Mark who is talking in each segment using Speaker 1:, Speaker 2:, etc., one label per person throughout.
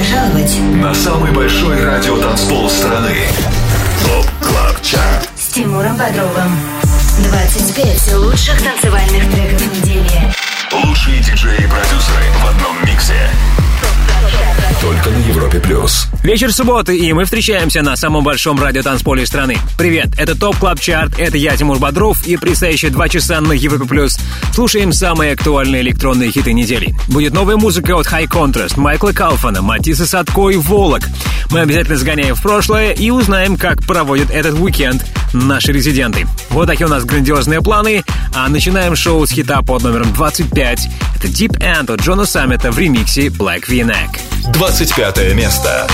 Speaker 1: пожаловать
Speaker 2: на самый большой радиотанцпол страны. Top Club Chart
Speaker 1: с Тимуром Бодровым. 25 лучших танцевальных треков недели.
Speaker 2: Лучшие диджеи и продюсеры в одном миксе. Только на Европе плюс.
Speaker 3: Вечер субботы, и мы встречаемся на самом большом радиотанцполе страны. Привет, это Top Club Chart, это я, Тимур Бодров, и предстоящие два часа на Европе плюс слушаем самые актуальные электронные хиты недели. Будет новая музыка от High Contrast, Майкла Калфана, Matisse & Sadko и Volac. Мы обязательно сгоняем в прошлое и узнаем, как проводят этот уикенд наши резиденты. Вот такие у нас грандиозные планы, а начинаем шоу с хита под номером 25. Это Deep End от Джона Саммета в ремиксе Black V-Neck.
Speaker 2: 25 место.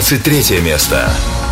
Speaker 4: 23 место.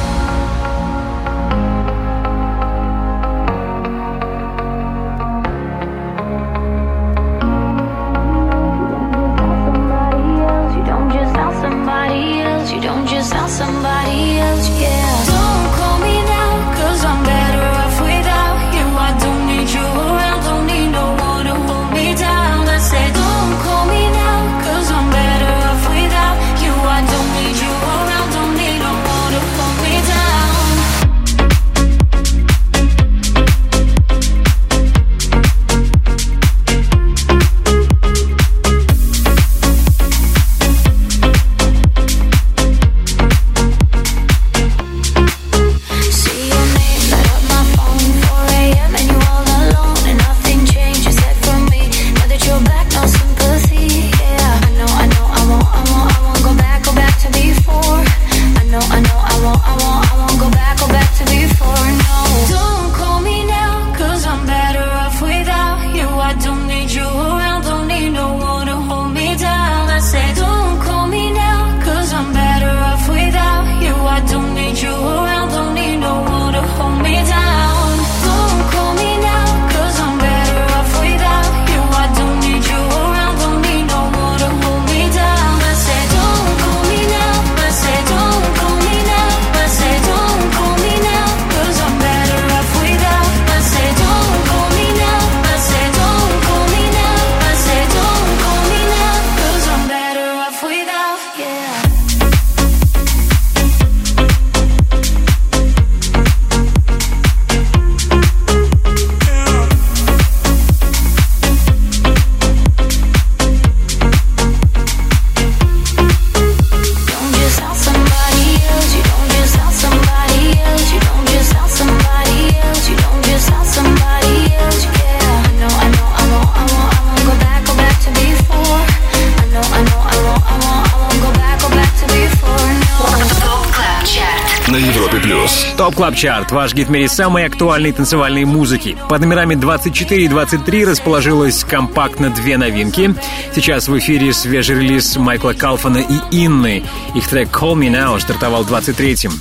Speaker 3: Top Club Chart, ваш гид в мире самой актуальной танцевальной музыки. Под номерами 24 и 23 расположилось компактно две новинки. Сейчас в эфире свежий релиз Майкла Калфана и Инны. Их трек Call Me Now стартовал 23-м.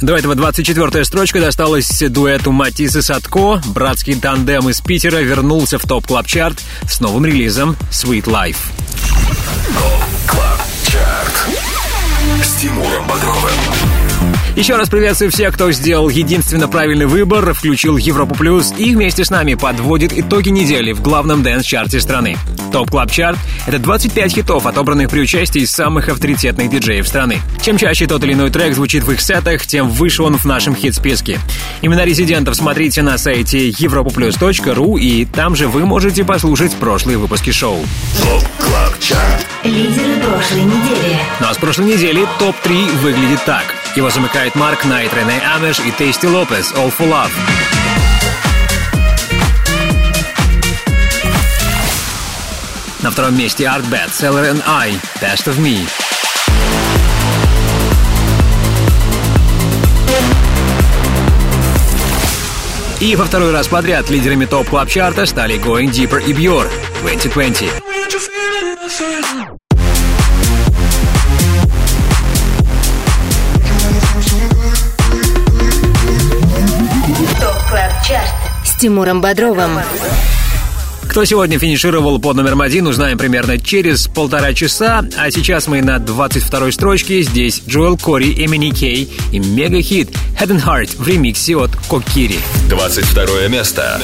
Speaker 3: До этого 24-я строчка досталась дуэту Matisse & Sadko. Братский тандем из Питера вернулся в Top Club Chart с новым релизом Sweet Life.
Speaker 4: Club Chart с Тимуром Бодровым.
Speaker 3: Еще раз приветствую всех, кто сделал единственно правильный выбор, включил Европу Плюс и вместе с нами подводит итоги недели в главном dance -чарте страны. Top Club Chart — это 25 хитов, отобранных при участии самых авторитетных диджеев страны. Чем чаще тот или иной трек звучит в их сетах, тем выше он в нашем хит-списке. Имена резидентов смотрите на сайте europaplus.ru и там же вы можете послушать прошлые выпуски шоу.
Speaker 4: Top Club Chart.
Speaker 1: Лидеры прошлой недели.
Speaker 3: Ну а с прошлой недели топ-3 выглядит так — его замыкает Марк Найт, Rene Amesz и Tasty Lopez «All for Love». На втором месте ARTBAT, Sailor & I, Best of Me. И во второй раз подряд лидерами Top Club Chart а стали Going Deeper и Björk 2020.
Speaker 1: Тимуром Бодровым.
Speaker 3: Кто сегодня финишировал под номером один, узнаем примерно через полтора часа. А сейчас мы на 22-й строчке. Здесь Джоэл Кори, Эмини Кей и мега-хит Head and Heart в ремиксе от Кокири.
Speaker 4: 22 место.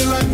Speaker 4: But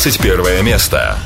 Speaker 5: 21 место.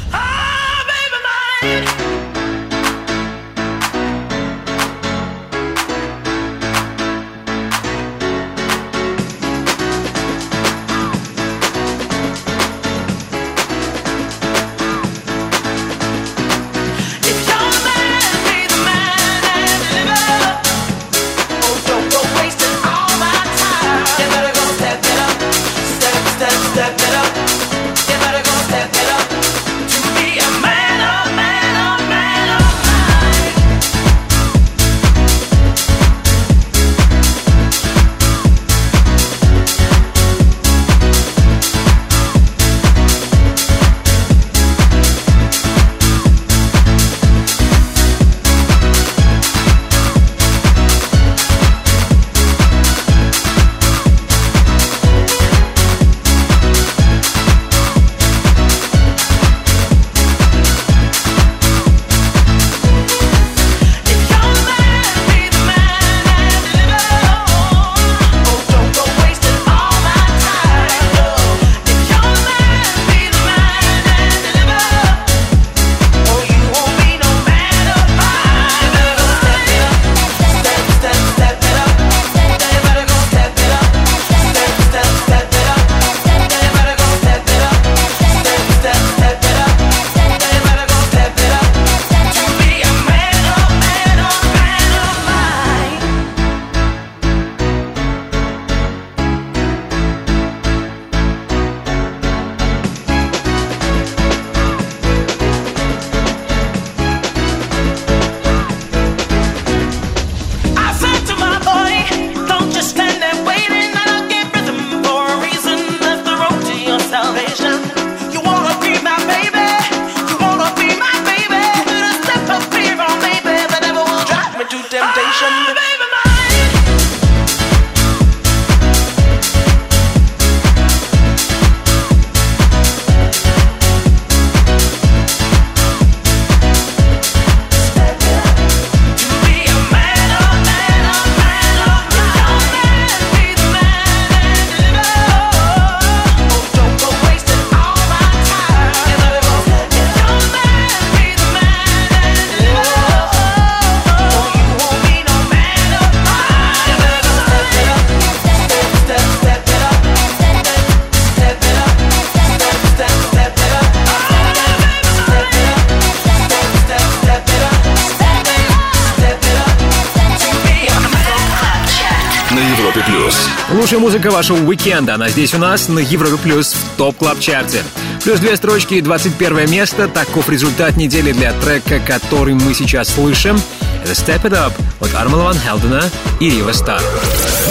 Speaker 3: Музыка вашего уикенда. Она здесь у нас на Европе Плюс в Top Club Chart е. Плюс две строчки и 21 место. Таков результат недели для трека, который мы сейчас слышим. Это Step It Up от Арманда Ван Хелдена и Riva Starr.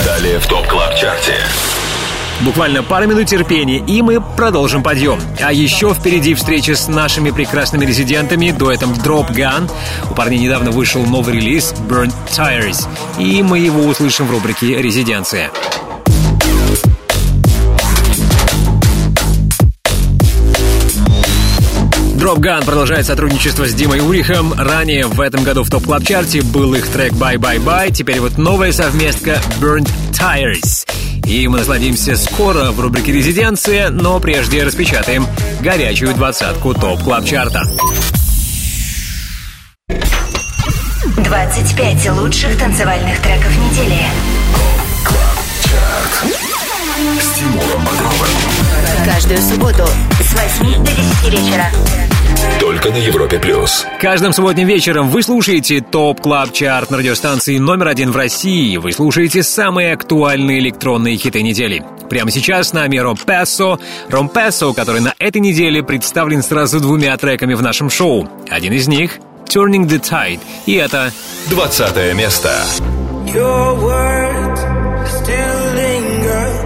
Speaker 5: Далее в Top Club Chart е.
Speaker 3: Буквально пару минут терпения, и мы продолжим подъем. А еще впереди встреча с нашими прекрасными резидентами, дуэтом Dropgun. У парней недавно вышел новый релиз Burnt Tires, и мы его услышим в рубрике «Резиденция». Drop Gun продолжает сотрудничество с Димой Урихом. Ранее в этом году в топ клаб чарте был их трек Bye Bye Bye. Теперь вот новая совместка Burnt Tires. И мы насладимся скоро в рубрике «Резиденция», но прежде распечатаем горячую двадцатку топ клаб чарта
Speaker 1: 25 лучших танцевальных треков недели.
Speaker 5: С Тимуром
Speaker 1: Каждую субботу с 8 до 10 вечера.
Speaker 5: Только на Европе плюс.
Speaker 3: Каждым субботним вечером вы слушаете Top Club Chart на радиостанции номер один в России. Вы слушаете самые актуальные электронные хиты недели. Прямо сейчас с нами Rompasso. Rompasso, который на этой неделе представлен сразу двумя треками в нашем шоу. Один из них — Turning the Tide. И это...
Speaker 5: 20 место.
Speaker 6: Your words still linger.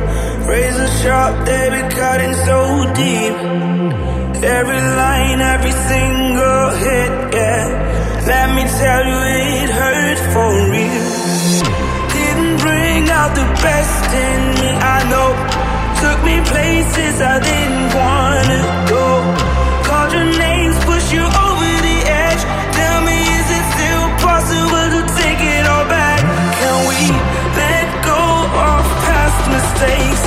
Speaker 6: Razor sharp, they be cutting so deep. Every line, every single hit, yeah. Let me tell you, it hurt for real. Didn't bring out the best in me, I know. Took me places I didn't wanna go. Called your names, push you over the edge. Tell me, is it still possible to take it all back? Can we let go of past mistakes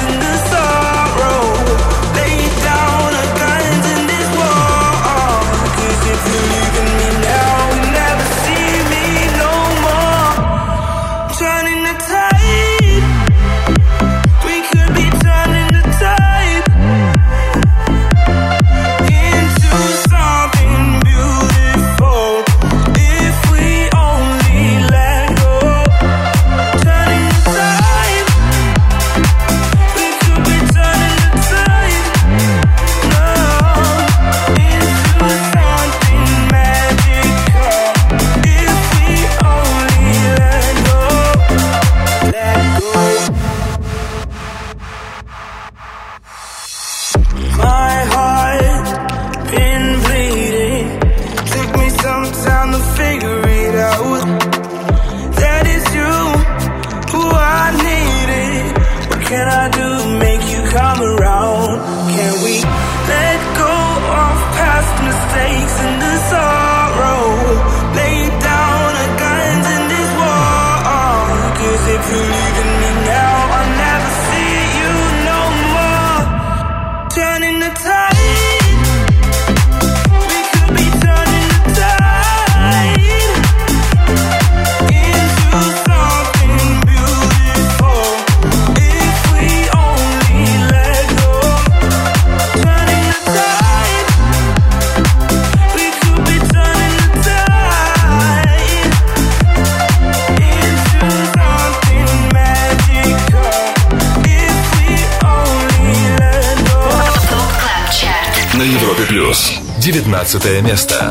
Speaker 7: На Европе плюс. 19 место.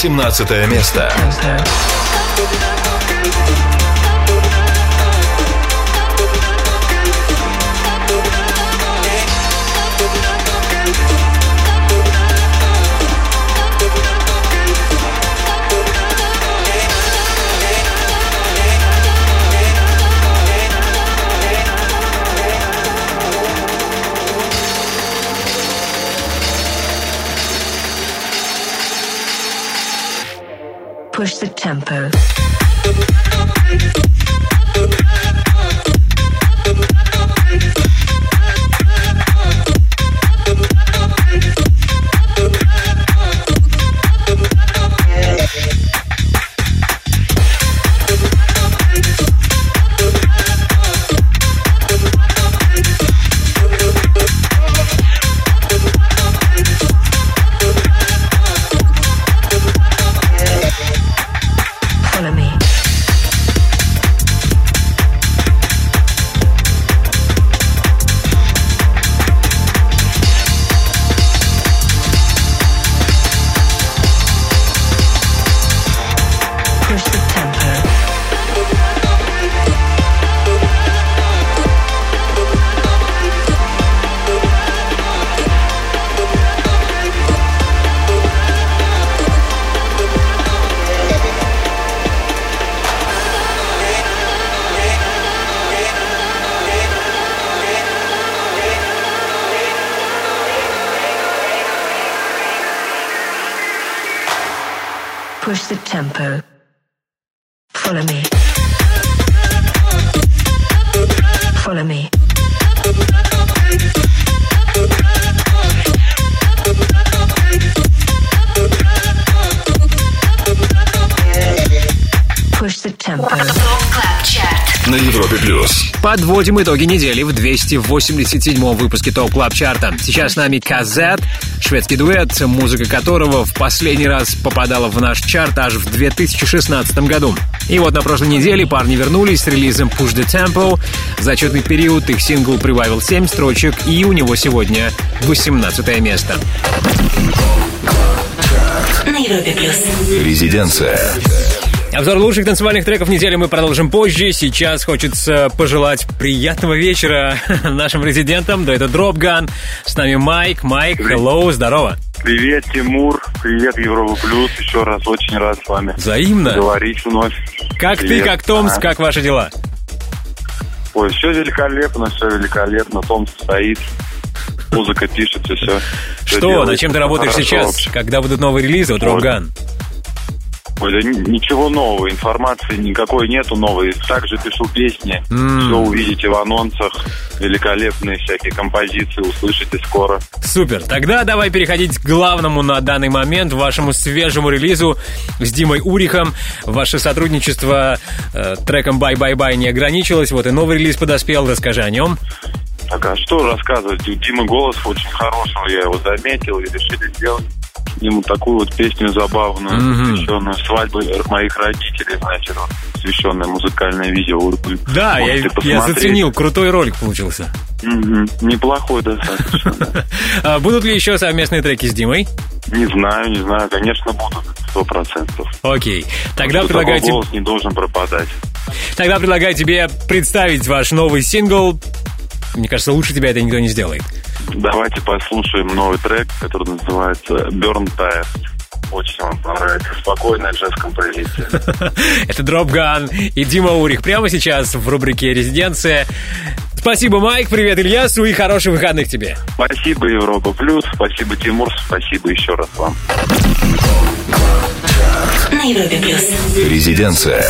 Speaker 7: 18 место.
Speaker 3: Подводим итоги недели в 287-м выпуске Top Club Chart а. Сейчас с нами Cazzette, шведский дуэт, музыка которого в последний раз попадала в наш чарт аж в 2016 году. И вот на прошлой неделе парни вернулись с релизом Push the Tempo. За отчетный период их сингл прибавил 7 строчек, и у него сегодня 18 место.
Speaker 8: На Европе плюс.
Speaker 5: Резиденция.
Speaker 3: Обзор лучших танцевальных треков недели мы продолжим позже. Сейчас хочется пожелать приятного вечера нашим резидентам. Да это Dropgun. С нами Майк. Майк, hello, здорово.
Speaker 9: Привет, Тимур. Привет, Европа Плюс. Еще раз очень рад с вами
Speaker 3: Взаимно.
Speaker 9: говорить вновь.
Speaker 3: Как ты,
Speaker 9: Привет.
Speaker 3: как Томс,
Speaker 9: А.
Speaker 3: как ваши дела?
Speaker 9: Ой, все великолепно, все великолепно. Томс стоит, музыка пишется, все.
Speaker 3: Что, над чем ты работаешь сейчас? Когда будут новые релизы от
Speaker 9: Вот.
Speaker 3: Dropgun?
Speaker 9: Ой, ни- ничего нового, информации никакой нету новой. Также пишу песни,
Speaker 3: М.
Speaker 9: все увидите в анонсах. Великолепные всякие композиции услышите скоро.
Speaker 3: Супер. Тогда давай переходить к главному на данный момент, вашему свежему релизу с Димой Урихом. Ваше сотрудничество э, треком «Бай, бай, бай» не ограничилось. Вот и новый релиз подоспел. Расскажи о нем.
Speaker 9: Так, а что рассказывать? У Димы голос очень хороший, я его заметил и решили сделать ему такую вот песню забавную,
Speaker 3: Мгм.
Speaker 9: посвященную свадьбе моих родителей, значит, вот, посвященное музыкальное видео.
Speaker 3: Да, я,
Speaker 9: можете
Speaker 3: я
Speaker 9: посмотреть.
Speaker 3: заценил. Крутой ролик получился.
Speaker 9: Мгм. Неплохой достаточно. да.
Speaker 3: А будут ли еще совместные треки с Димой?
Speaker 9: Не знаю, не знаю, конечно, будут, сто процентов.
Speaker 3: Окей. Тогда предлагаю, тебе-
Speaker 9: голос не должен пропадать.
Speaker 3: тогда предлагаю тебе представить ваш новый сингл. Мне кажется, лучше тебя это никто не сделает.
Speaker 9: Давайте послушаем новый трек, который называется Burn Tires. Очень вам понравится. Спокойная джаз-композиция.
Speaker 3: Это Дропган и Дима Урих прямо сейчас в рубрике «Резиденция». Спасибо, Майк, привет, Ильясу и хороших выходных тебе.
Speaker 9: Спасибо, Европа Плюс. Спасибо, Тимур. Спасибо еще раз вам.
Speaker 8: На Европе плюс.
Speaker 5: Резиденция.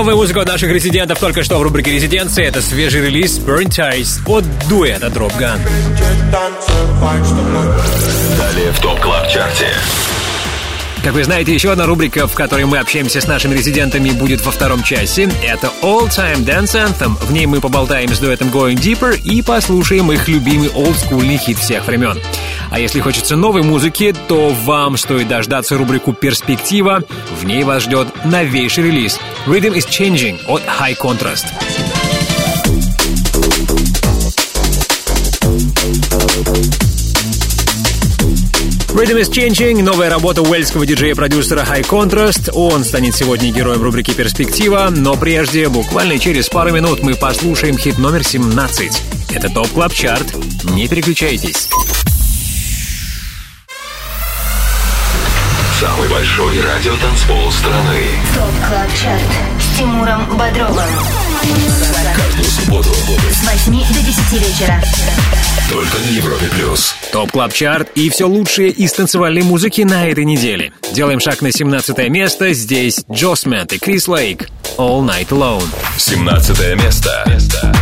Speaker 3: Новая музыка от наших резидентов только что в рубрике «Резиденция». Это свежий релиз Burn Ties от дуэта Dropgun.
Speaker 10: Далее в Top Club Chart е.
Speaker 3: Как вы знаете, еще одна рубрика, в которой мы общаемся с нашими резидентами, будет во втором часе. Это All Time Dance Anthem. В ней мы поболтаем с дуэтом Going Deeper и послушаем их любимый олдскульный хит всех времен. А если хочется новой музыки, то вам стоит дождаться рубрику «Перспектива». В ней вас ждет новейший релиз Rhythm is Changing от High Contrast. Rhythm is Changing, новая работа уэльского диджея-продюсера High Contrast. Он станет сегодня героем рубрики «Перспектива», но прежде, буквально через пару минут, мы послушаем хит номер 17. Это Top Club Chart. Не переключайтесь.
Speaker 10: Самый большой радиотанцпол страны.
Speaker 1: Top Club Chart с Тимуром Бодровым.
Speaker 10: Каждую субботу
Speaker 1: С 8 до 10 вечера.
Speaker 10: только на Европе плюс.
Speaker 3: Top Club Chart и все лучшее из танцевальной музыки на этой неделе. Делаем шаг на 17 место. Здесь Джосмент и Chris Lake. All Night Alone.
Speaker 10: 17 место. место.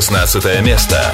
Speaker 10: 16 место.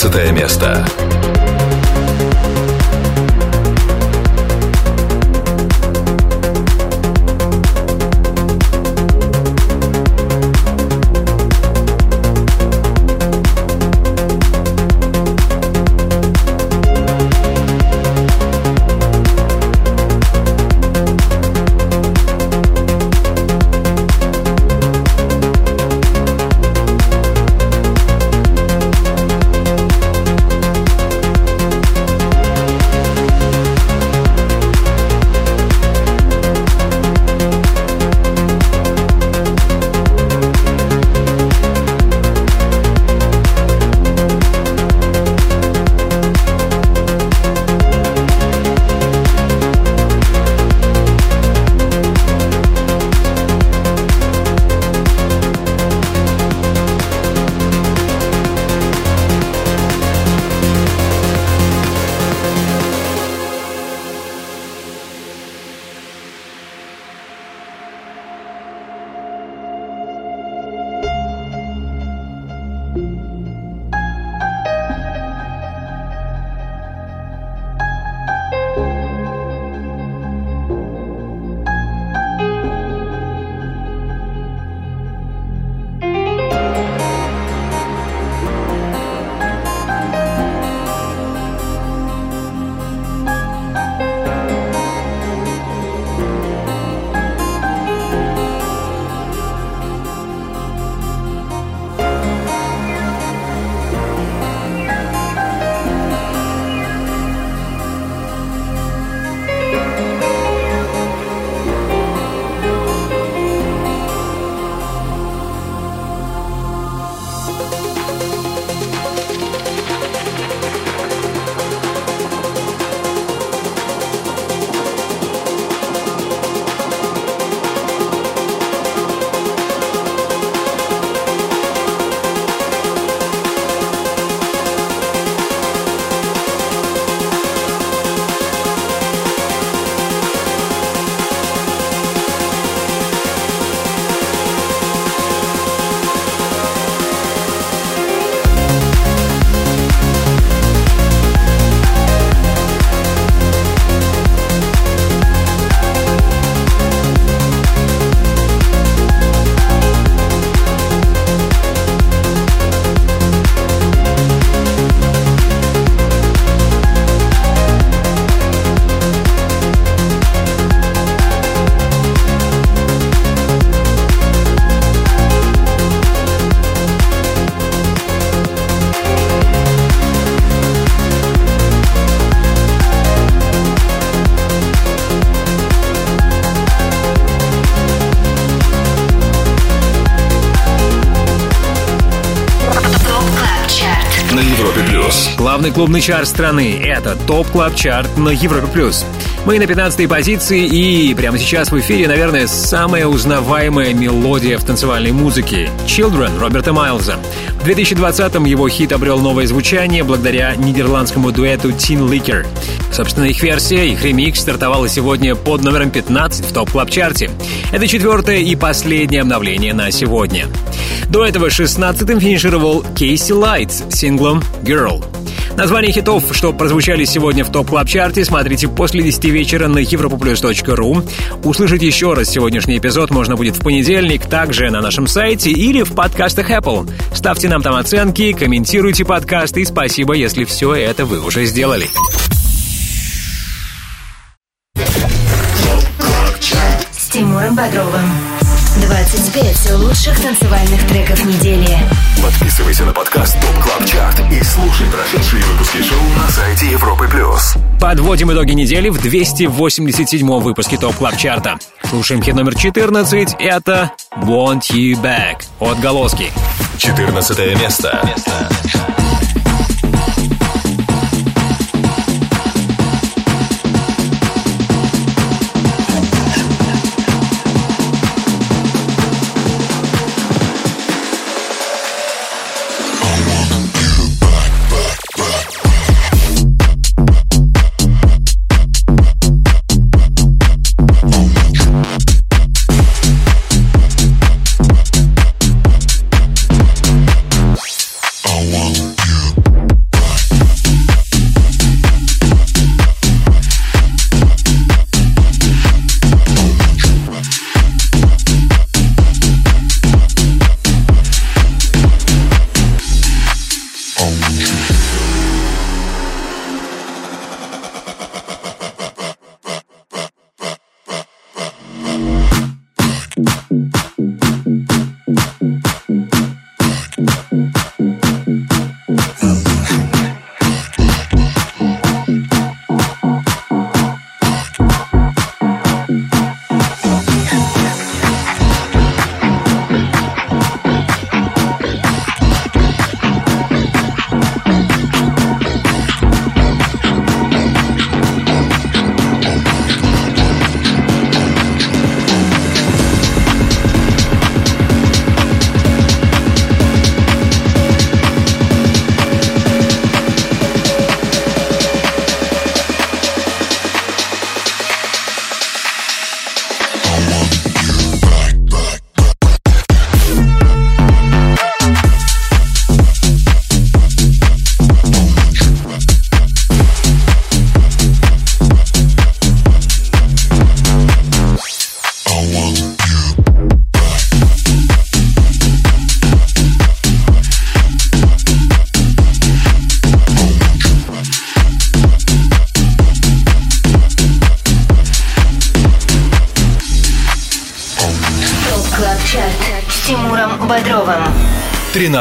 Speaker 7: 15 место.
Speaker 3: Главный клубный чарт страны. Это Top Club Chart на Европе+. плюс. Мы на 15 позиции и прямо сейчас в эфире, наверное, самая узнаваемая мелодия в танцевальной музыке — «Children» Роберта Майлза. В 2020-м его хит обрел новое звучание благодаря нидерландскому дуэту Tinlicker. Собственно, их версия, их ремикс стартовала сегодня под номером 15 в Top Club Chart е Это четвертое и последнее обновление на сегодня. До этого 16-м финишировал KC Lights с синглом «Girl». Название хитов, что прозвучали сегодня в Top Club Chart е смотрите после 10 вечера на europaplus.ru. Услышать еще раз сегодняшний эпизод можно будет в понедельник, также на нашем сайте или в подкастах Apple. Ставьте нам там оценки, комментируйте подкаст и спасибо, если все это вы уже сделали.
Speaker 1: С Тимуром Бодровым. 25 лучших танцевальных треков недели.
Speaker 5: Подписывайся на подкаст Top Club Chart и слушай прошедшие выпуски шоу на сайте Европы+. плюс.
Speaker 3: Подводим итоги недели в 287-м выпуске Top Club Chart а. Слушаем хит номер 14. Это «Want You Back» от Голоски.
Speaker 5: 14 место.
Speaker 1: ТОП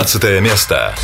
Speaker 5: 13 место.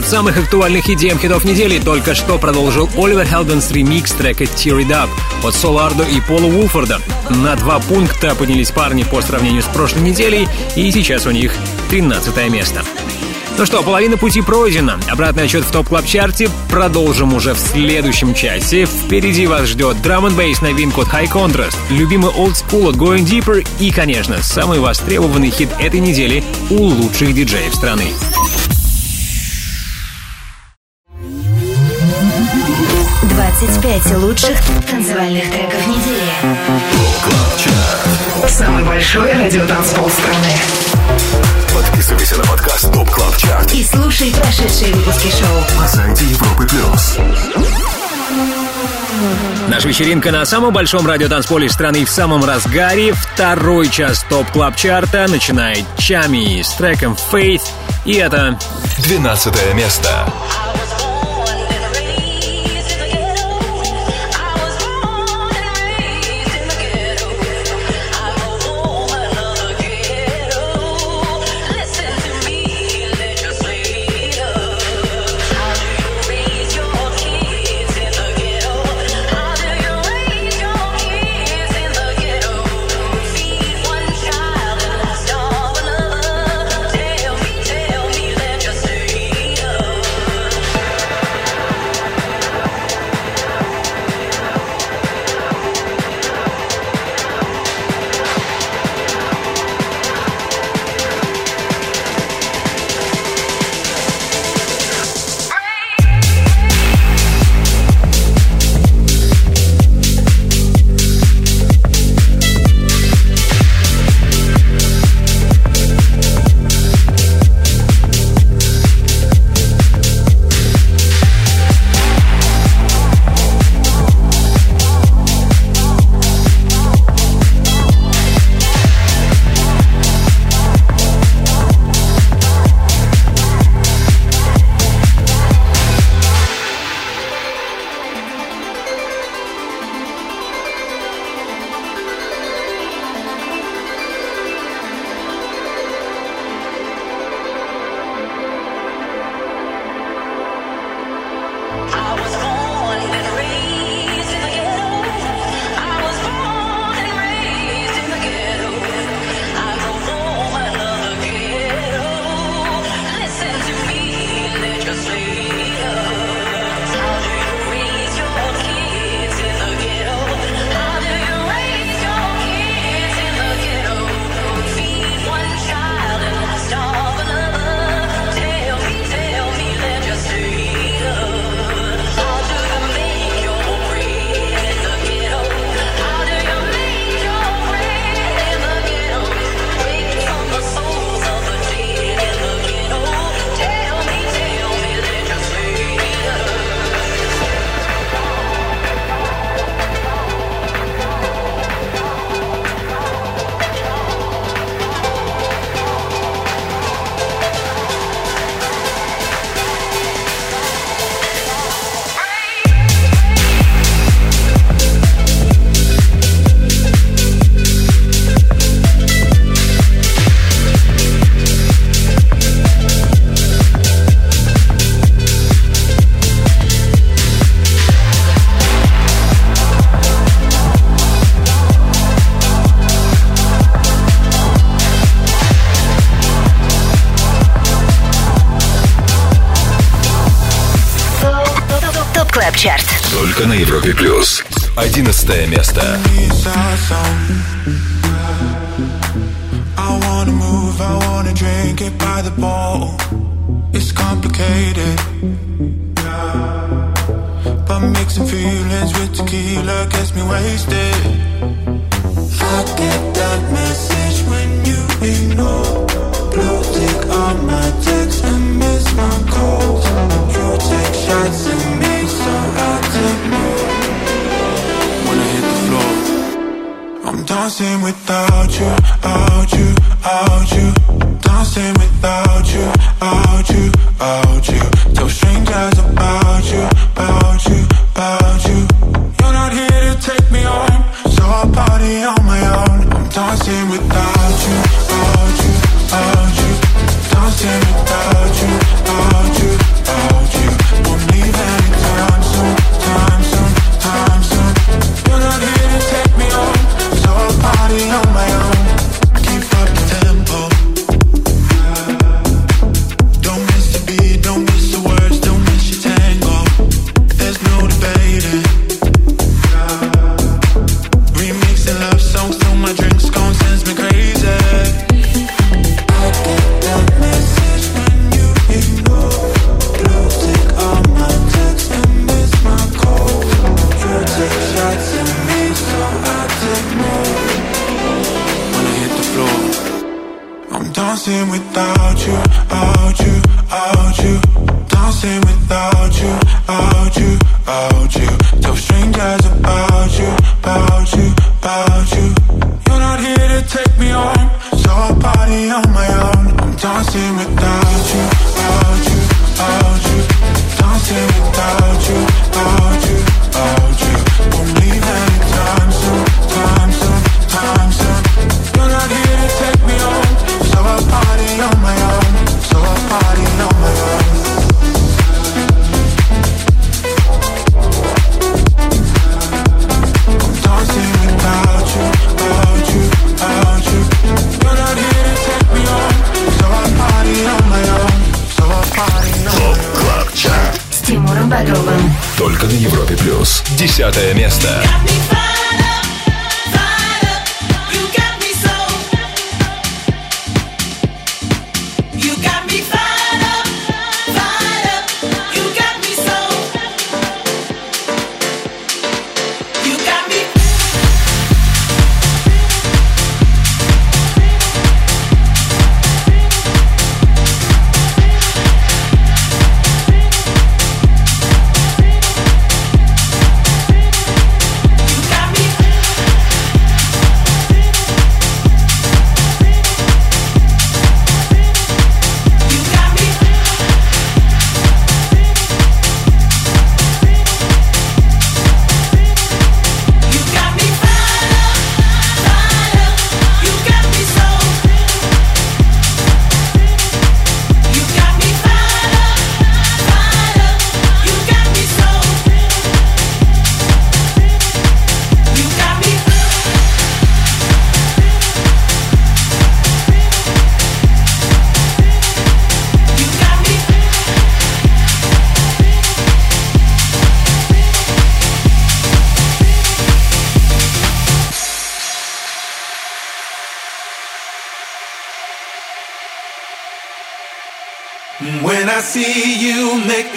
Speaker 3: Отчет самых актуальных идей хитов недели только что продолжил Оливер Хелденс ремикс трека Tear It Up от Солардо и Пола Уолфорда. На два пункта поднялись парни по сравнению с прошлой неделей, и сейчас у них 13 место. Ну что, половина пути пройдена. Обратный отчет в топ клаб чарте продолжим уже в следующем часе. Впереди вас ждет драм н бейс новинку от High Contrast, любимый Old School от Going Deeper и, конечно, самый востребованный хит этой недели у лучших диджеев страны.
Speaker 1: Двадцать пять лучших танцевальных треков недели. Самый большой радиотанцпол страны.
Speaker 5: Подписывайся на подкаст Топ Клаб Чарт
Speaker 1: И слушай прошедшие выпуски шоу.
Speaker 5: на сайте Европы плюс.
Speaker 3: Наша вечеринка на самом большом радиотанцполе страны в самом разгаре. Второй час Top Club Chart а начинает Tchami с треком Faith. И это
Speaker 5: 12 место.
Speaker 11: Tell
Speaker 5: Только на Европе плюс. Одиннадцатое место.
Speaker 12: It's complicated. But mixing feelings with tequila gets me wasted. I get that message when you ignore. Blue tick on my text and miss my calls. You take shots at me, When I hit the floor, I'm dancing without you, out you, out you. Dancing without you, you, out you. Tell strangers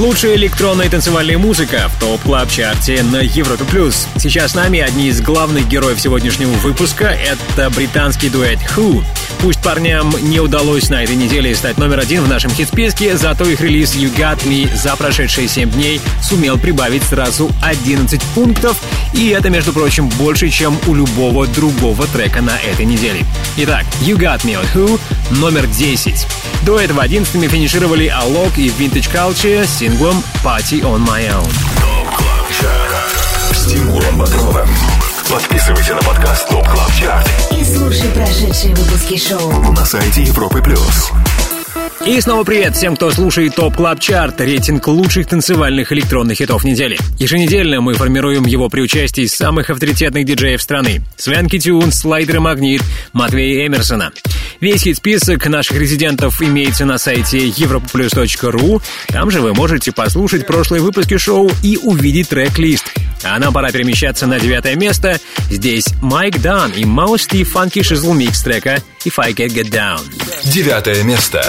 Speaker 3: Лучшая электронная танцевальная музыка в топ клаб чарте на Европе+. плюс. Сейчас с нами одни из главных героев сегодняшнего выпуска — это британский дуэт Who. Пусть парням не удалось на этой неделе стать номер один в нашем хит-списке, зато их релиз You Got Me за прошедшие 7 дней сумел прибавить сразу 11 пунктов, и это, между прочим, больше, чем у любого другого трека на этой неделе. Итак, You Got Me от Who, номер 10. До этого 11 финишировали Alok и Vintage Culture с синглом Party on My Own.
Speaker 13: С Тимуром Бодровым. Подписывайся на подкаст Top Club Chart
Speaker 1: И слушай прошедшие выпуски шоу.
Speaker 13: на сайте Европы Плюс.
Speaker 3: И снова привет всем, кто слушает Top Club Chart, рейтинг лучших танцевальных электронных хитов недели. Еженедельно мы формируем его при участии самых авторитетных диджеев страны. Swanky Tunes, Slider & Magnit, Матвея Эмерсона. Весь хит-список наших резидентов имеется на сайте europaplus.ru. Там же вы можете послушать прошлые выпуски шоу и увидеть трек-лист. А нам пора перемещаться на девятое место. Здесь Mike Dunn и Mousse T.'s Funky Shizzle Mix трека If I Can Get Down.
Speaker 13: Девятое место.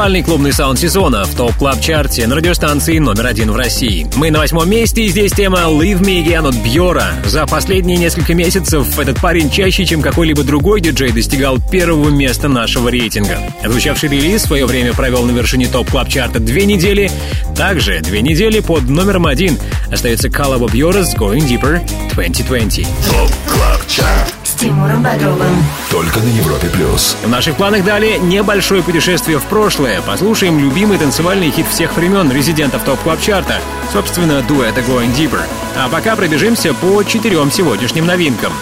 Speaker 3: Актуальный клубный саунд сезона в топ клаб чарте на радиостанции номер один в России. Мы на восьмом месте, и здесь тема Leave Me Again от Бьора. За последние несколько месяцев этот парень чаще, чем какой-либо другой диджей, достигал первого места нашего рейтинга. Звучавший релиз в свое время провел на вершине топ клаб чарта две недели. Также две недели под номером один остается Калаба Бьора с Going Deeper 2020.
Speaker 1: Тимуром Бодровым.
Speaker 5: Только на Европе плюс.
Speaker 3: В наших планах далее небольшое путешествие в прошлое. Послушаем любимый танцевальный хит всех времен резидентов топ клаб чарта собственно, дуэта Going Deeper. А пока пробежимся по четырем сегодняшним новинкам.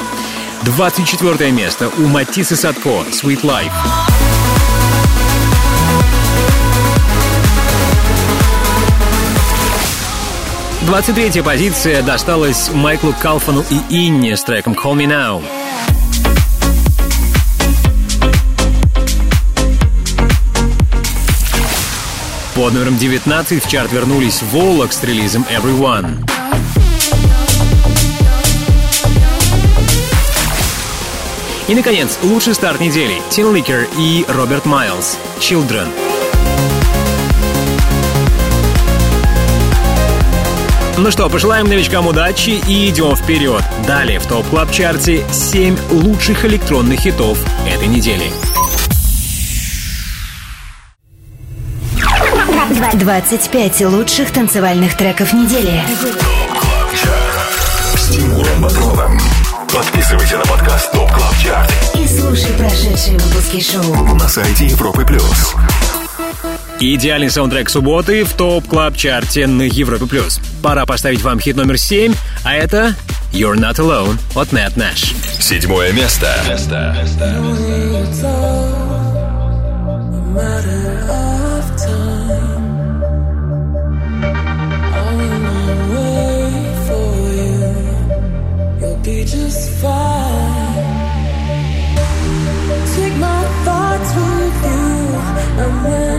Speaker 3: 24 место у Матиссы Садко «Sweet Life». 23 позиция досталась Майклу Калфану и Инне с треком «Call Me Now». Под номером 19 в чарт вернулись Волок с релизом Everyone. И, наконец, лучший старт недели — Тин Ликер и Роберт Майлз «Children». Ну что, пожелаем новичкам удачи и идем вперед. Далее в топ клаб чарте 7 лучших электронных хитов этой недели.
Speaker 1: 25 лучших танцевальных треков недели.
Speaker 5: С Тимуром Бодровым. Подписывайся на подкаст Top Club Chart
Speaker 1: И слушай прошедшие выпуски шоу.
Speaker 5: на сайте Европы плюс.
Speaker 3: Идеальный саундтрек субботы в Top Club Chart е на Европе+. плюс. Пора поставить вам хит номер 7, а это You're Not Alone от Nat Nash.
Speaker 5: Седьмое место.
Speaker 14: Be Take my thoughts with you, and when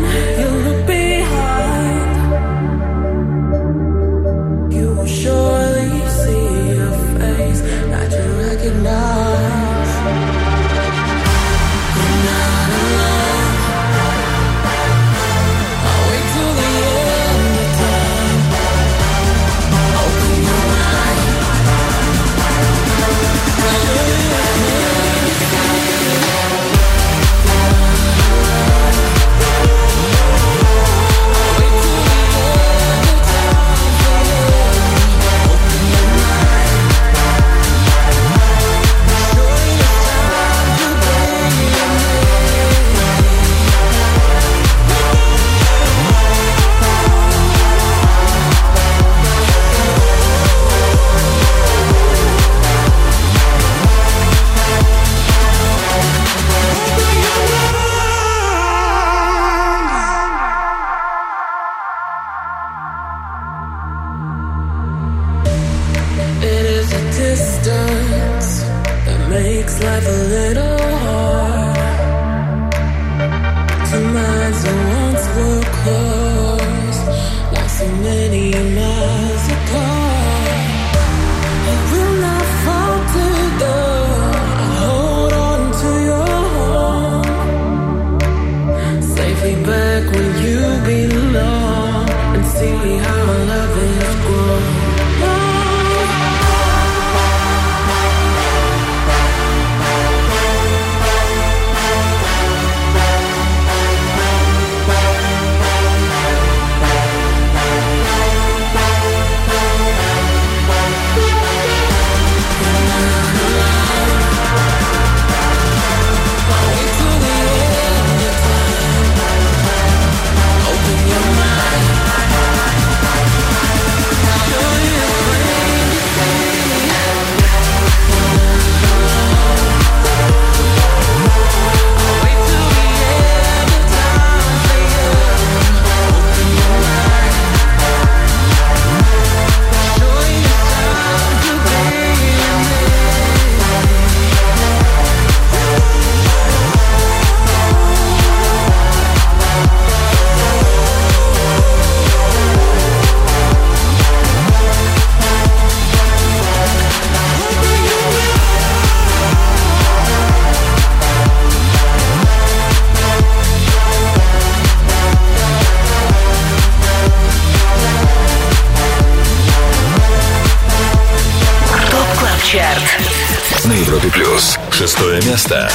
Speaker 14: Шестое место.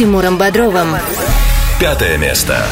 Speaker 1: Тимуром Бодровым.
Speaker 14: Пятое место.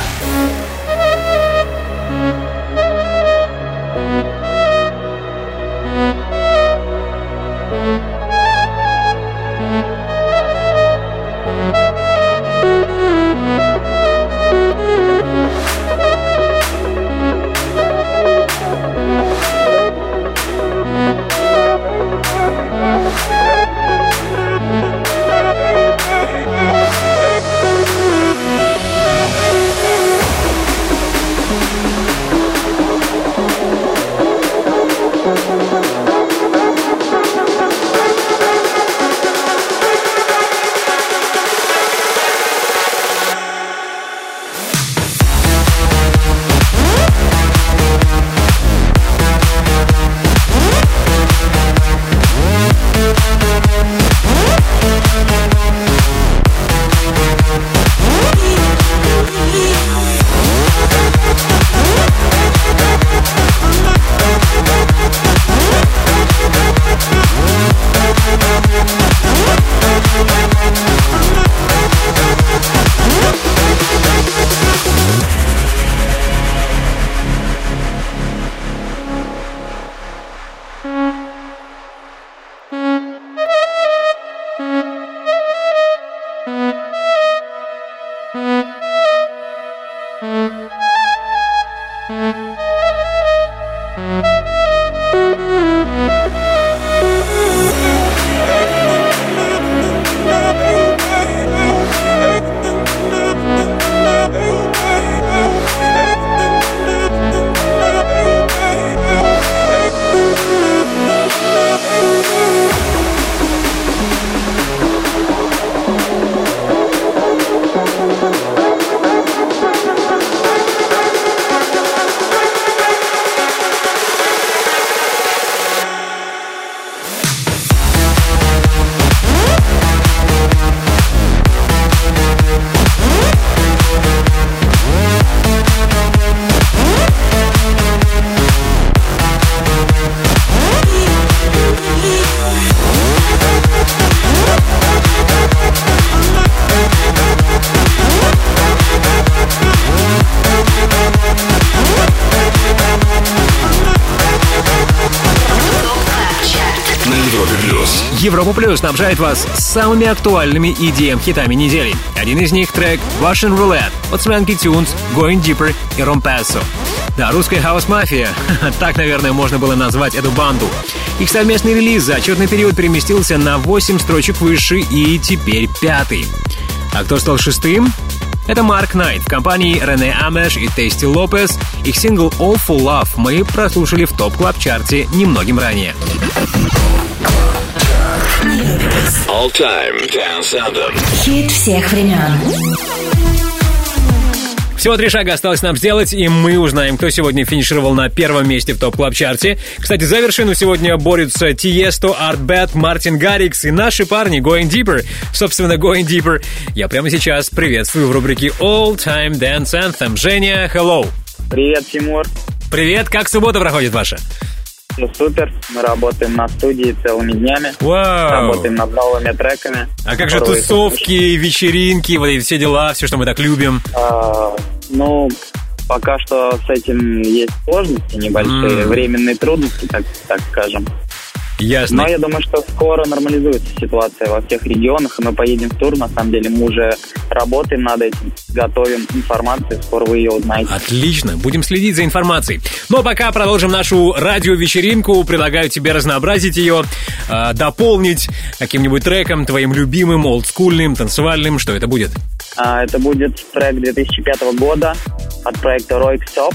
Speaker 3: Снабжает вас самыми актуальными EDM-хитами недели. Один из них — трек Russian Roulette от Swanky Tunes, Going Deeper и Rompasso. Да, русская хаос-мафия. Так, наверное, можно было назвать эту банду. Их совместный релиз за отчетный период переместился на 8 строчек выше и теперь пятый. А кто стал шестым? Это Марк Найт в компании Рене Амеш и Тейсти Лопес. Их сингл All for Love мы прослушали в топ клаб чарте немногим ранее.
Speaker 7: All Time Dance Anthem.
Speaker 4: Хит всех времен.
Speaker 3: Всего три шага осталось нам сделать, и мы узнаем, кто сегодня финишировал на первом месте в топ клаб чарте Кстати, за вершину сегодня борются Тиесто, Артбет, Мартин Гаррикс и наши парни Going Deeper. Собственно, Going Deeper я прямо сейчас приветствую в рубрике All Time Dance Anthem. Женя, hello!
Speaker 11: Привет, Тимур.
Speaker 3: Привет, как суббота проходит ваша?
Speaker 11: Все супер. Мы работаем на студии целыми днями.
Speaker 3: Вау!
Speaker 11: Работаем над новыми треками.
Speaker 3: А как же тусовки, вечеринки, вот эти все дела, все, что мы так любим?
Speaker 11: А, ну, пока что с этим есть сложности небольшие,
Speaker 3: М.
Speaker 11: временные трудности, так, так скажем.
Speaker 3: Ясно.
Speaker 11: Но я думаю, что скоро нормализуется ситуация во всех регионах, и мы поедем в тур. На самом деле мы уже работаем над этим, готовим информацию, скоро вы ее узнаете.
Speaker 3: Отлично, будем следить за информацией. Но пока продолжим нашу радиовечеринку. Предлагаю тебе разнообразить ее, э, дополнить каким-нибудь треком, твоим любимым, олдскульным, танцевальным. Что это будет?
Speaker 11: А, это будет трек 2005 года от проекта Roy Stop.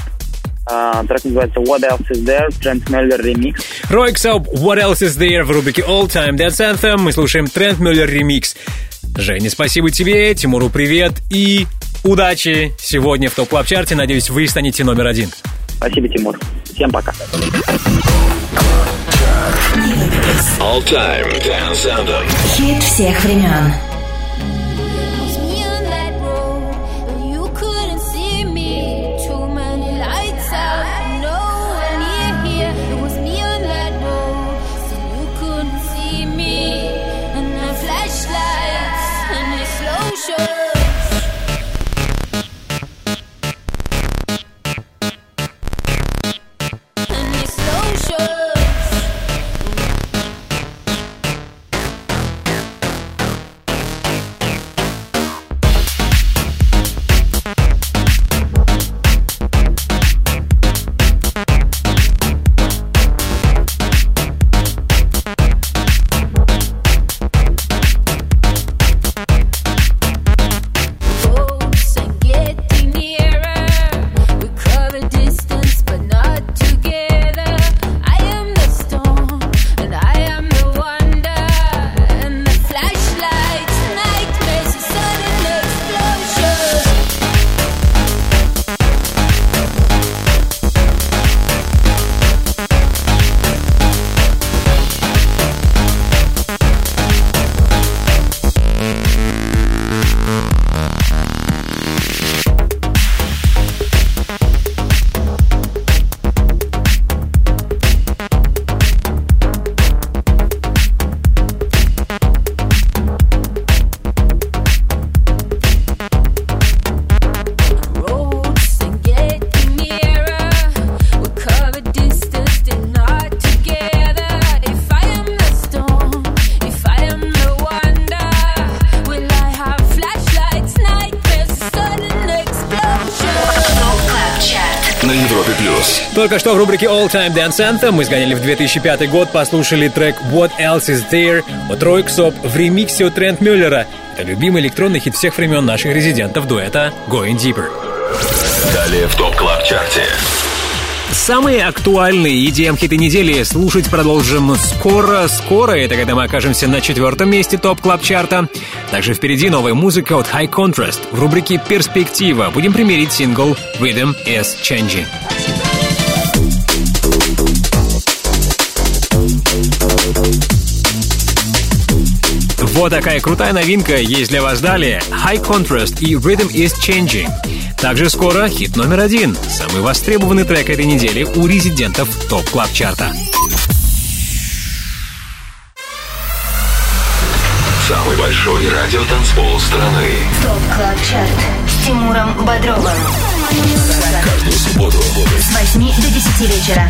Speaker 11: А, трек называется What Else Is There, Трент Меллер ремикс.
Speaker 3: Рой Ксауп, What Else Is There в рубрике All Time Dance Anthem. Мы слушаем Трент Мюллер ремикс. Женя, спасибо тебе, Тимуру привет и удачи сегодня в топ клаб чарте Надеюсь, вы станете номер один.
Speaker 11: Спасибо, Тимур. Всем пока.
Speaker 7: All Time Dance Anthem.
Speaker 4: Хит всех времен.
Speaker 3: Только что в рубрике All Time Dance Anthem мы сгоняли в 2005 год, послушали трек What Else Is There от Röyksopp в ремиксе от Trentemøller а. Это любимый электронный хит всех времен наших резидентов дуэта Going Deeper.
Speaker 7: Далее в Top Club Chart е.
Speaker 3: Самые актуальные EDM -хиты недели слушать продолжим скоро-скоро. Это когда мы окажемся на четвертом месте Top Club Chart а Также впереди новая музыка от High Contrast. В рубрике «Перспектива» будем премьерить сингл «Rhythm is Changing». Вот такая крутая новинка есть для вас далее. High Contrast и Rhythm is Changing. Также скоро хит номер один. Самый востребованный трек этой недели у резидентов Top Club Chart а.
Speaker 7: Самый большой радиотанцпол страны.
Speaker 4: Top Club Chart с Тимуром Бодровым.
Speaker 5: Каждую субботу
Speaker 1: С 8 до 10 вечера.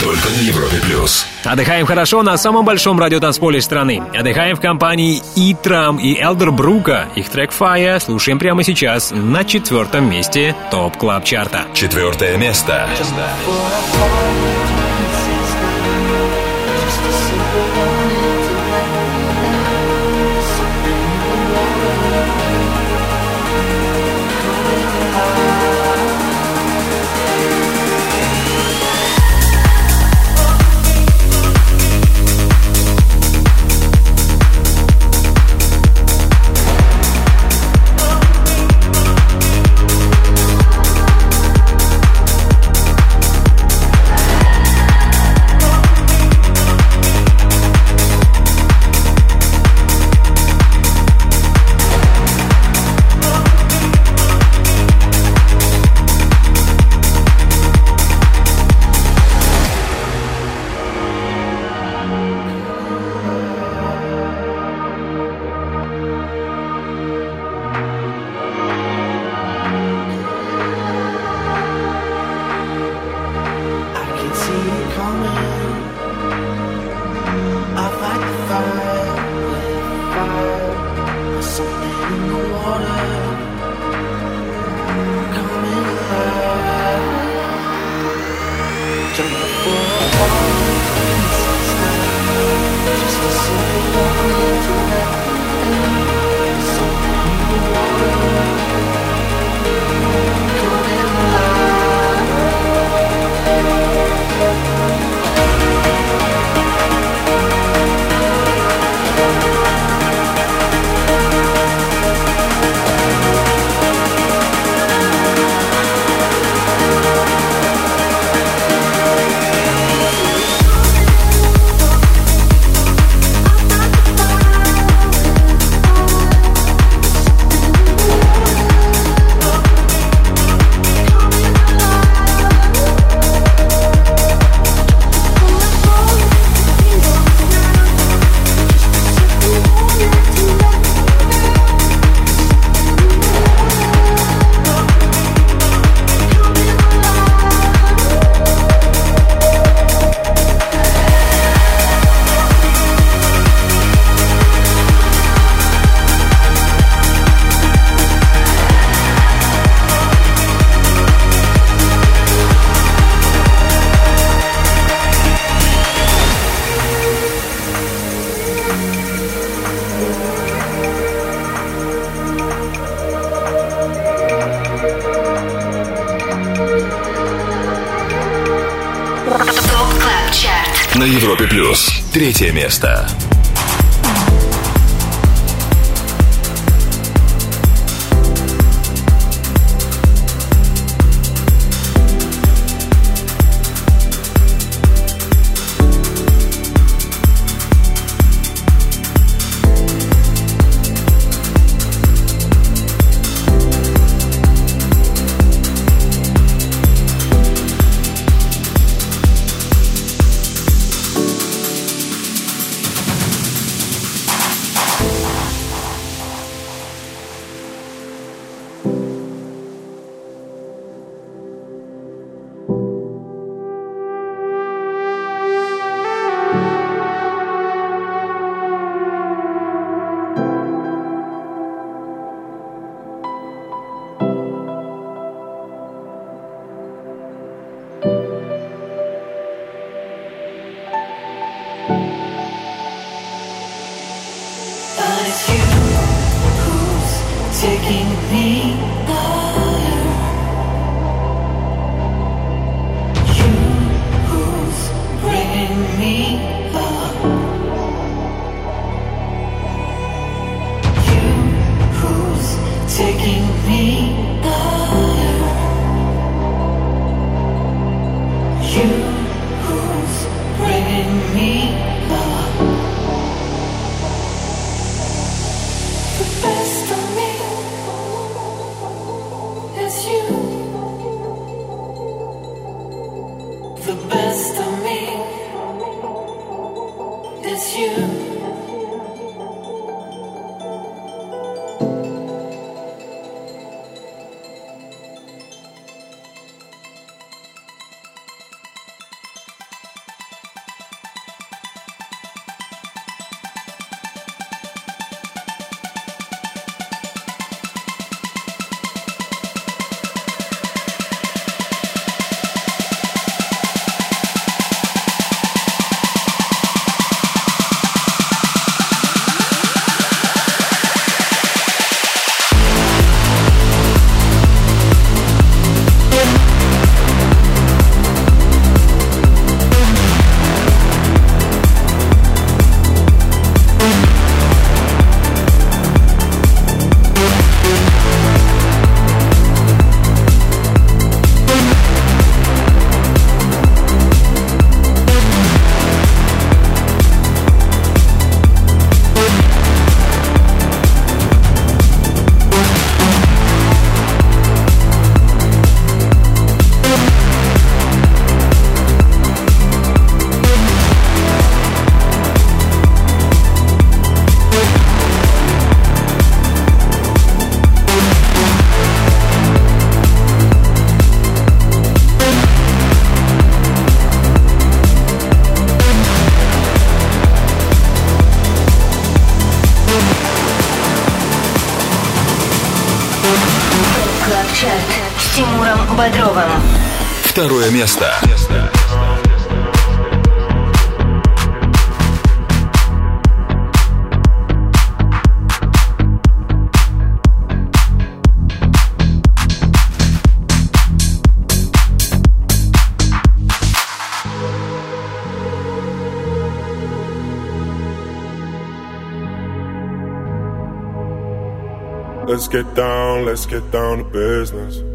Speaker 5: только на Европе плюс.
Speaker 3: Отдыхаем хорошо на самом большом радиотанцполе страны. Отдыхаем в компании и Трам, и Elderbrook а. Их трек Fire слушаем прямо сейчас на четвертом месте Top Club Chart а.
Speaker 5: Четвертое место.
Speaker 6: I
Speaker 1: Intimista.
Speaker 7: Второе место.
Speaker 15: Let's get down, let's get down to business.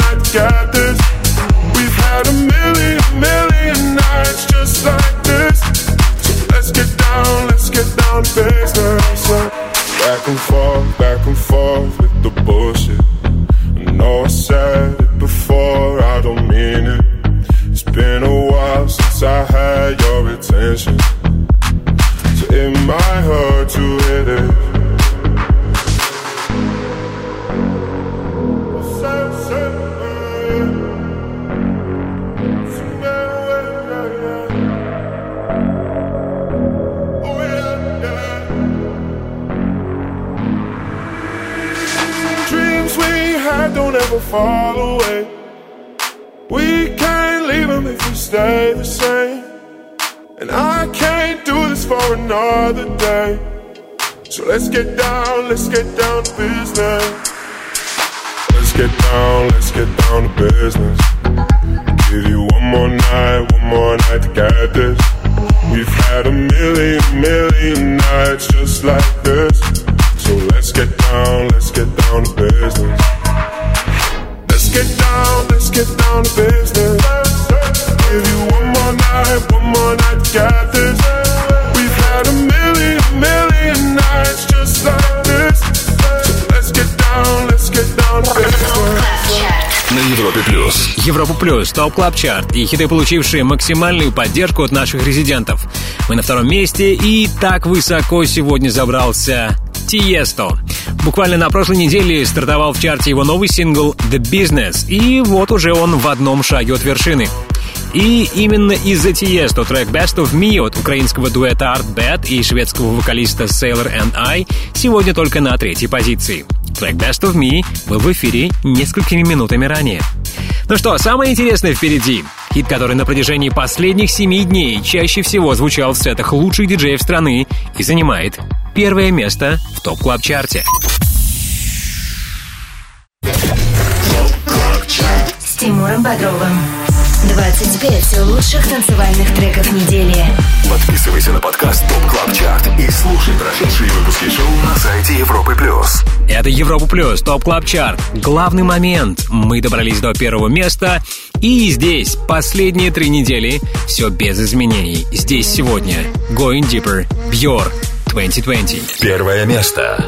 Speaker 7: Плюс,
Speaker 3: Top Club Chart и хиты, получившие максимальную поддержку от наших резидентов. Мы на втором месте и так высоко сегодня забрался Tiësto. Буквально на прошлой неделе стартовал в чарте его новый сингл «The Business», и вот уже он в одном шаге от вершины. И именно из-за Tiësto трек Best of Me от украинского дуэта Artbat и шведского вокалиста Sailor and I сегодня только на третьей позиции. Трек Best of Me был в эфире несколькими минутами ранее. Ну что, самое интересное впереди. Хит, который на протяжении последних семи дней чаще всего звучал в сетах лучших диджеев страны и занимает первое место в Top Club Chart е.
Speaker 1: С Тимуром Бодровым. 25 лучших танцевальных треков недели.
Speaker 7: Подписывайся на подкаст Top Club Chart и слушай прошедшие выпуски шоу на сайте Европы плюс.
Speaker 3: Это Европа Плюс, Top Club Chart. Главный момент. Мы добрались до первого места. И здесь последние три недели все без изменений. Здесь сегодня Going Deeper, Bjor, 2020.
Speaker 7: Первое место.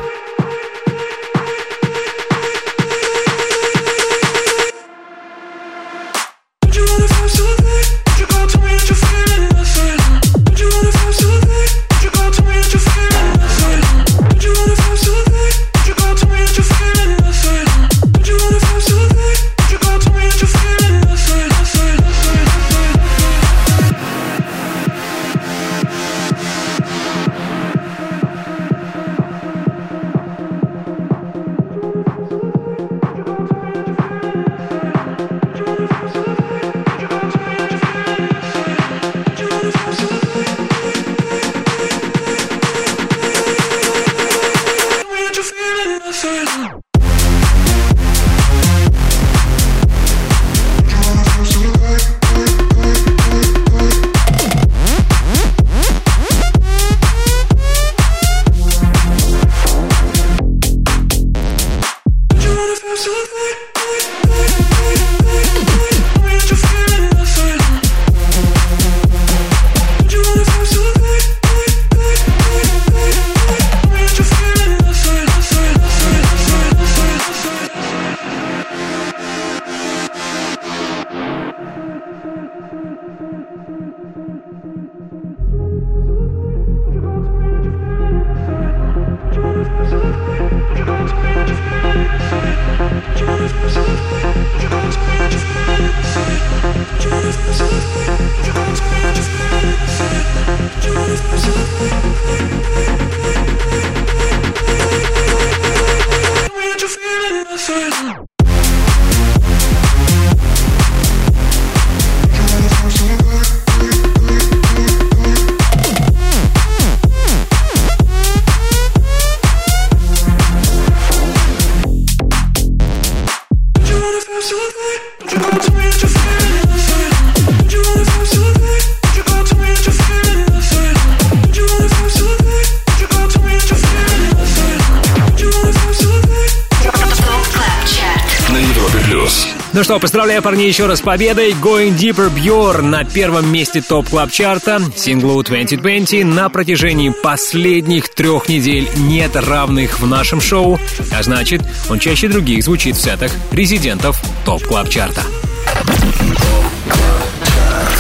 Speaker 3: Парней еще раз с победой. Going Deeper Bjor на первом месте топ клаб чарта синглу 2020 на протяжении последних трех недель нет равных в нашем шоу, а значит, он чаще других звучит в сетах резидентов топ клаб чарта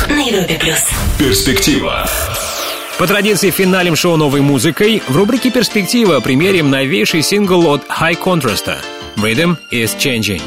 Speaker 8: На Европе плюс.
Speaker 5: Перспектива.
Speaker 3: По традиции финалем шоу новой музыкой в рубрике «Перспектива» примерим новейший сингл от High Contrast. Rhythm is Changing.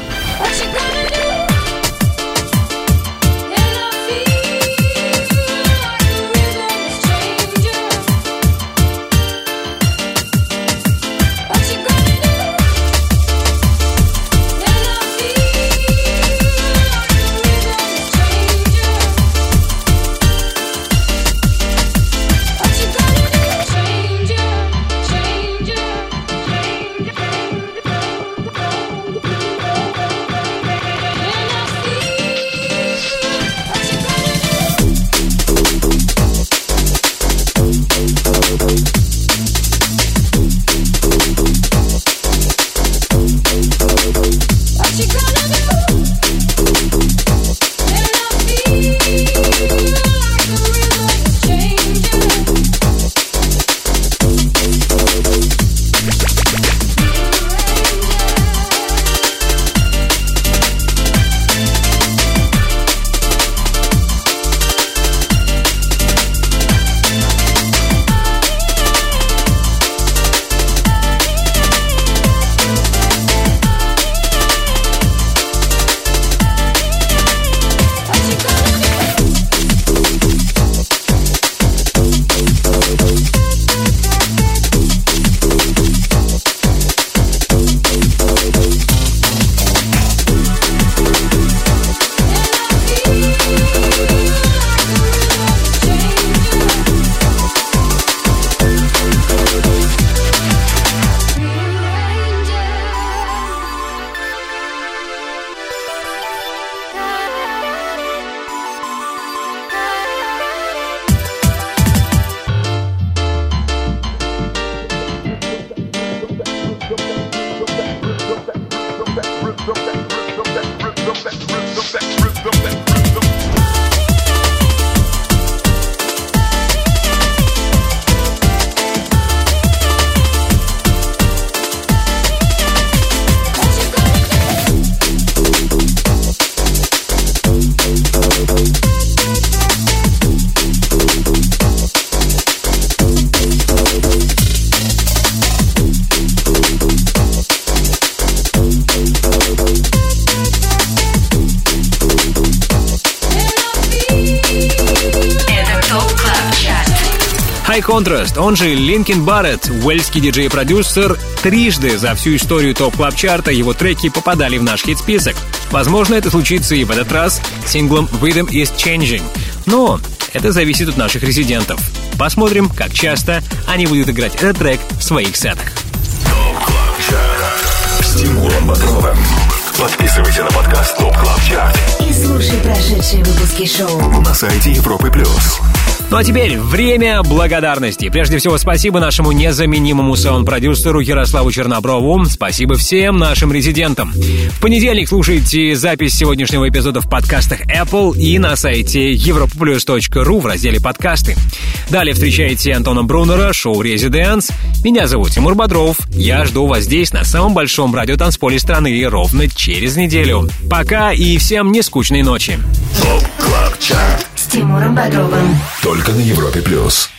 Speaker 3: Contrast, он же Линкольн Барретт, уэльский диджей-продюсер, трижды за всю историю Top Club Chart а его треки попадали в наш хит-список. Возможно, это случится и в этот раз с синглом Rhythm is Changing. Но это зависит от наших резидентов. Посмотрим, как часто они будут играть этот трек в своих сетах.
Speaker 5: С Тимуром Бодровым. Подписывайся на подкаст Top Club Chart
Speaker 1: И слушай прошедшие выпуски шоу.
Speaker 5: на сайте Европы Плюс.
Speaker 3: Ну а теперь время благодарности. Прежде всего, спасибо нашему незаменимому саунд-продюсеру Ярославу Черноброву. Спасибо всем нашим резидентам. В понедельник слушайте запись сегодняшнего эпизода в подкастах Apple и на сайте europaplus.ru в разделе «Подкасты». Далее встречайте Антона Брунера, шоу «Резиденс». Меня зовут Тимур Бодров. Я жду вас здесь, на самом большом радиотанцполе страны, ровно через неделю. Пока и всем не скучной ночи.
Speaker 5: Club
Speaker 1: Chart. Тимуром Бодровым.
Speaker 5: Только на Европе Плюс.